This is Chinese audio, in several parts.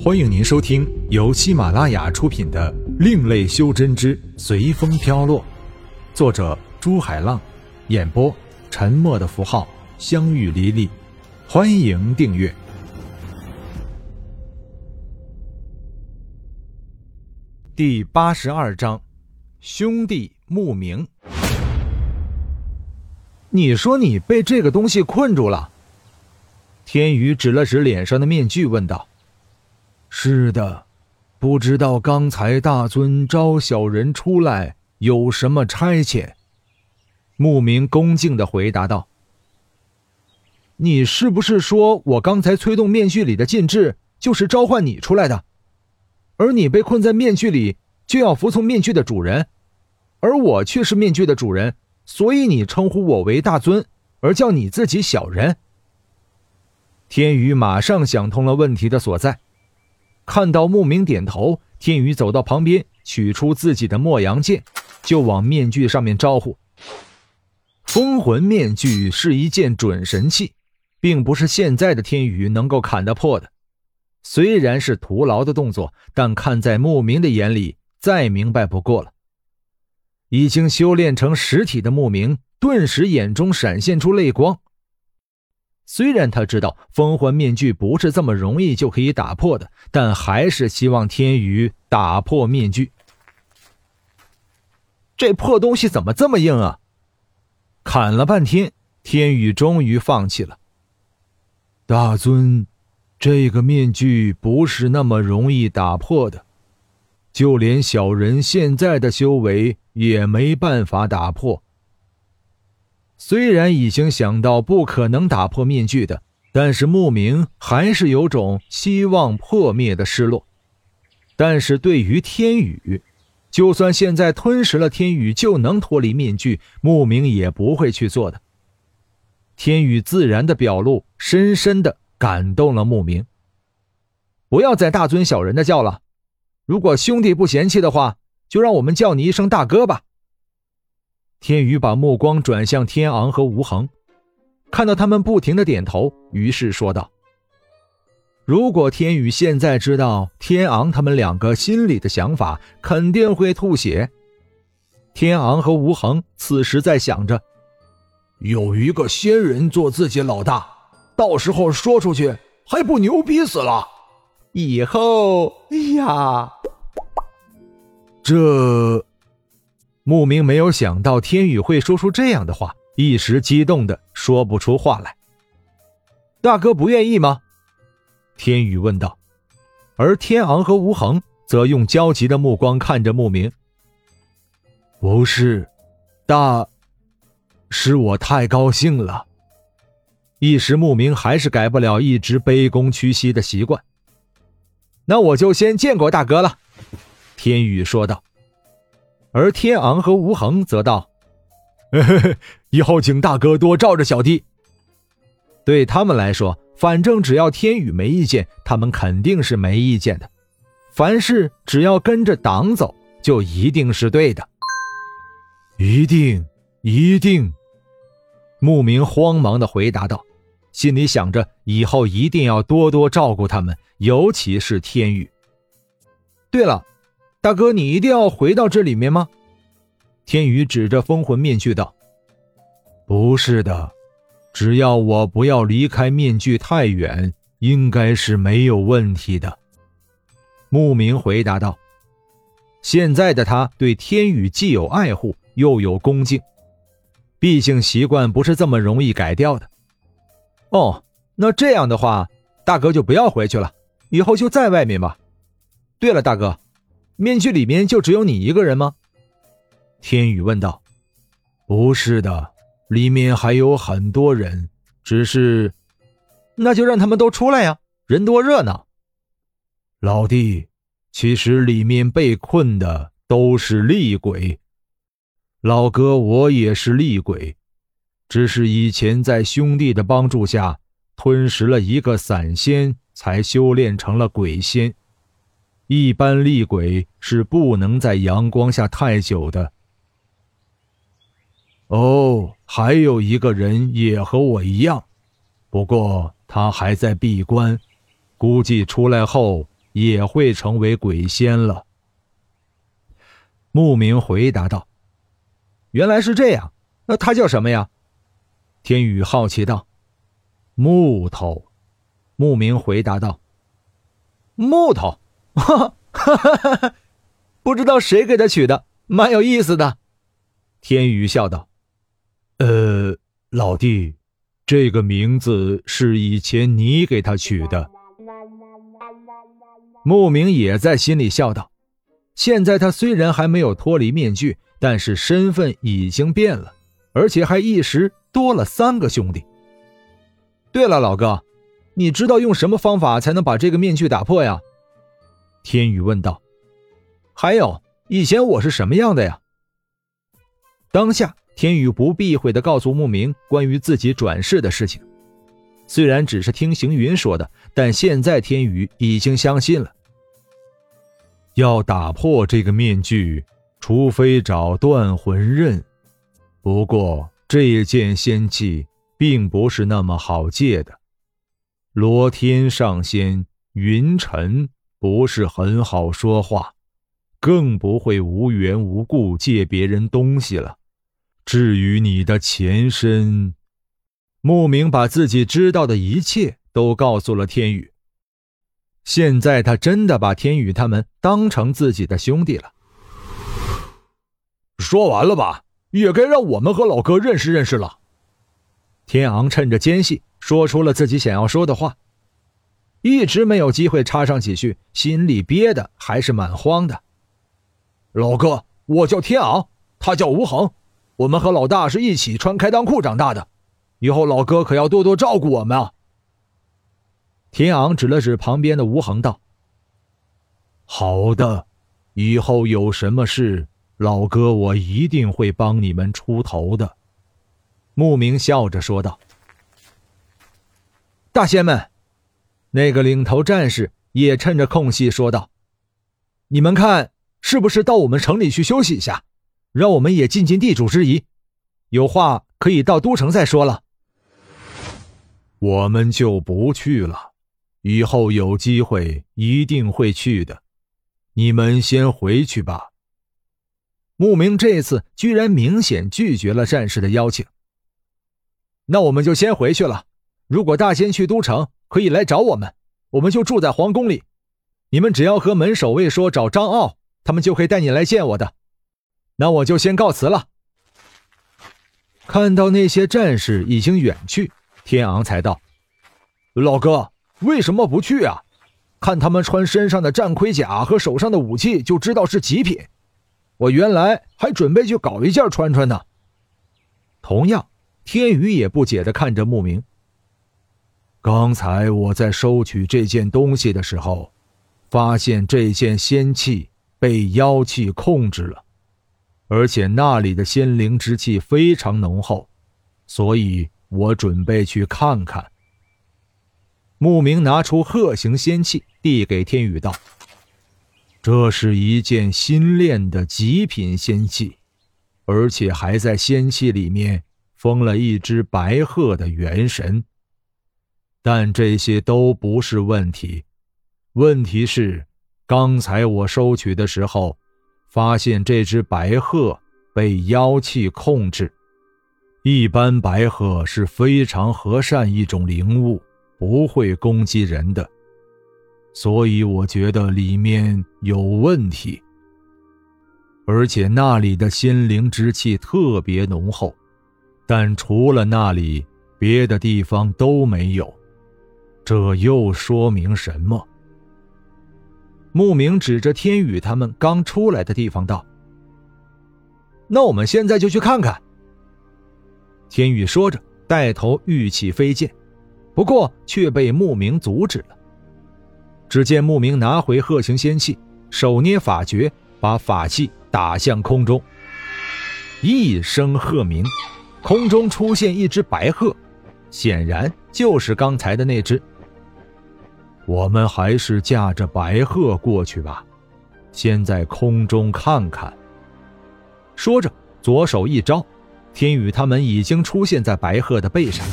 欢迎您收听由喜马拉雅出品的《另类修真之随风飘落》，作者朱海浪，演播沉默的符号、相遇离离。欢迎订阅。第八十二章，兄弟慕名。你说你被这个东西困住了？天宇指了指脸上的面具，问道。是的，不知道刚才大尊招小人出来有什么差遣？牧民恭敬的回答道：“你是不是说我刚才催动面具里的禁制，就是召唤你出来的？而你被困在面具里，就要服从面具的主人，而我却是面具的主人，所以你称呼我为大尊，而叫你自己小人。”天宇马上想通了问题的所在。看到牧民点头，天宇走到旁边，取出自己的墨阳剑，就往面具上面招呼。封魂面具是一件准神器，并不是现在的天宇能够砍得破的。虽然是徒劳的动作，但看在牧民的眼里，再明白不过了。已经修炼成实体的牧民，顿时眼中闪现出泪光。虽然他知道风魂面具不是这么容易就可以打破的，但还是希望天宇打破面具。这破东西怎么这么硬啊？砍了半天，天宇终于放弃了。大尊，这个面具不是那么容易打破的，就连小人现在的修为也没办法打破。虽然已经想到不可能打破面具的，但是慕名还是有种希望破灭的失落。但是对于天宇，就算现在吞噬了天宇就能脱离面具，慕名也不会去做的。天宇自然的表露，深深的感动了慕名。不要再大尊小人的叫了，如果兄弟不嫌弃的话，就让我们叫你一声大哥吧。天宇把目光转向天昂和吴恒，看到他们不停的点头，于是说道：“如果天宇现在知道天昂他们两个心里的想法，肯定会吐血。”天昂和吴恒此时在想着：“有一个仙人做自己老大，到时候说出去还不牛逼死了？以后，哎呀，这……”慕名没有想到天宇会说出这样的话，一时激动的说不出话来。大哥不愿意吗？天宇问道。而天昂和吴恒则用焦急的目光看着慕名。不是，大，是我太高兴了。一时慕名还是改不了一直卑躬屈膝的习惯。那我就先见过大哥了，天宇说道。而天昂和吴恒则道：“以后请大哥多罩着小弟。”对他们来说，反正只要天宇没意见，他们肯定是没意见的。凡事只要跟着党走，就一定是对的。一定，一定。牧民慌忙的回答道，心里想着以后一定要多多照顾他们，尤其是天宇。对了。大哥，你一定要回到这里面吗？天宇指着封魂面具道：“不是的，只要我不要离开面具太远，应该是没有问题的。”牧民回答道：“现在的他对天宇既有爱护，又有恭敬，毕竟习惯不是这么容易改掉的。”哦，那这样的话，大哥就不要回去了，以后就在外面吧。对了，大哥。面具里面就只有你一个人吗？天宇问道。不是的，里面还有很多人，只是……那就让他们都出来呀，人多热闹。老弟，其实里面被困的都是厉鬼。老哥，我也是厉鬼，只是以前在兄弟的帮助下吞食了一个散仙，才修炼成了鬼仙。一般厉鬼是不能在阳光下太久的。哦，还有一个人也和我一样，不过他还在闭关，估计出来后也会成为鬼仙了。牧明回答道：“原来是这样，那他叫什么呀？”天宇好奇道：“木头。”牧明回答道：“木头，哈哈哈哈哈，不知道谁给他取的，蛮有意思的。”天宇笑道：“呃，老弟，这个名字是以前你给他取的。”牧名也在心里笑道：“现在他虽然还没有脱离面具，但是身份已经变了，而且还一时多了三个兄弟。对了，老哥，你知道用什么方法才能把这个面具打破呀？”天宇问道。“还有，以前我是什么样的呀？”当下，天宇不避讳地告诉牧明关于自己转世的事情。虽然只是听行云说的，但现在天宇已经相信了。要打破这个面具，除非找断魂刃。不过这件仙器并不是那么好借的。罗天上仙云尘不是很好说话，更不会无缘无故借别人东西了。至于你的前身，慕名把自己知道的一切都告诉了天宇。现在他真的把天宇他们当成自己的兄弟了。说完了吧，也该让我们和老哥认识认识了。天昂趁着间隙说出了自己想要说的话，一直没有机会插上几句，心里憋的还是蛮慌的。老哥，我叫天昂，他叫吴恒，我们和老大是一起穿开裆裤长大的。以后老哥可要多多照顾我们啊！天昂指了指旁边的吴恒道：“好的，以后有什么事，老哥我一定会帮你们出头的。”牧名笑着说道：“大仙们，那个领头战士也趁着空隙说道：‘你们看，是不是到我们城里去休息一下，让我们也尽尽地主之谊？有话可以到都城再说了。’”我们就不去了，以后有机会一定会去的。你们先回去吧。牧明这次居然明显拒绝了战士的邀请。那我们就先回去了。如果大仙去都城，可以来找我们，我们就住在皇宫里。你们只要和门守卫说找张傲，他们就会带你来见我的。那我就先告辞了。看到那些战士已经远去。天昂才道：“老哥，为什么不去啊？看他们穿身上的战盔甲和手上的武器，就知道是极品。我原来还准备去搞一件穿穿呢。”同样，天宇也不解地看着牧明。刚才我在收取这件东西的时候，发现这件仙器被妖气控制了，而且那里的仙灵之气非常浓厚，所以。我准备去看看。慕名拿出鹤形仙器，递给天宇道：“这是一件新炼的极品仙器，而且还在仙器里面封了一只白鹤的元神。但这些都不是问题，问题是刚才我收取的时候，发现这只白鹤被妖气控制。”一般白鹤是非常和善一种灵物，不会攻击人的，所以我觉得里面有问题。而且那里的心灵之气特别浓厚，但除了那里，别的地方都没有。这又说明什么？牧名指着天宇他们刚出来的地方道：“那我们现在就去看看。”天宇说着，带头欲起飞剑，不过却被牧名阻止了。只见牧名拿回鹤形仙器，手捏法诀，把法器打向空中。一声鹤鸣，空中出现一只白鹤，显然就是刚才的那只。我们还是驾着白鹤过去吧，先在空中看看。说着，左手一招。天宇他们已经出现在白鹤的背上。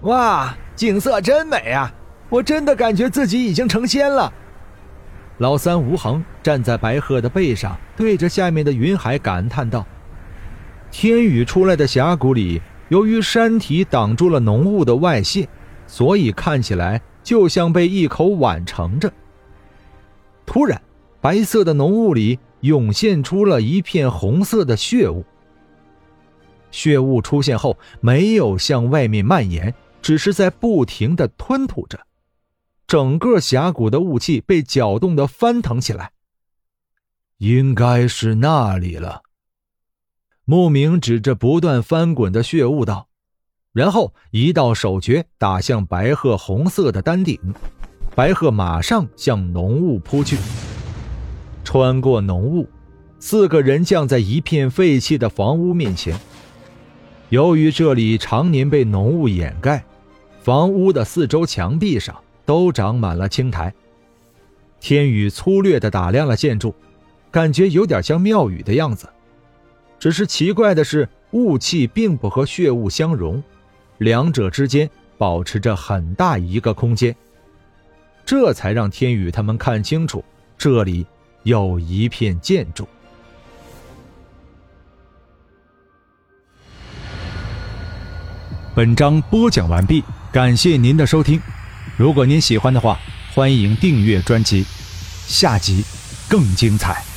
哇，景色真美啊！我真的感觉自己已经成仙了。老三吴恒站在白鹤的背上，对着下面的云海感叹道：“天宇出来的峡谷里，由于山体挡住了浓雾的外泄，所以看起来就像被一口碗盛着。”突然，白色的浓雾里涌现出了一片红色的血雾。血雾出现后，没有向外面蔓延，只是在不停的吞吐着。整个峡谷的雾气被搅动的翻腾起来，应该是那里了。牧明指着不断翻滚的血雾道，然后一道手诀打向白鹤红色的丹顶，白鹤马上向浓雾扑去。穿过浓雾，四个人降在一片废弃的房屋面前。由于这里常年被浓雾掩盖，房屋的四周墙壁上。都长满了青苔。天宇粗略地打量了建筑，感觉有点像庙宇的样子。只是奇怪的是，雾气并不和血雾相融，两者之间保持着很大一个空间。这才让天宇他们看清楚，这里有一片建筑。本章播讲完毕，感谢您的收听。如果您喜欢的话，欢迎订阅专辑，下集更精彩。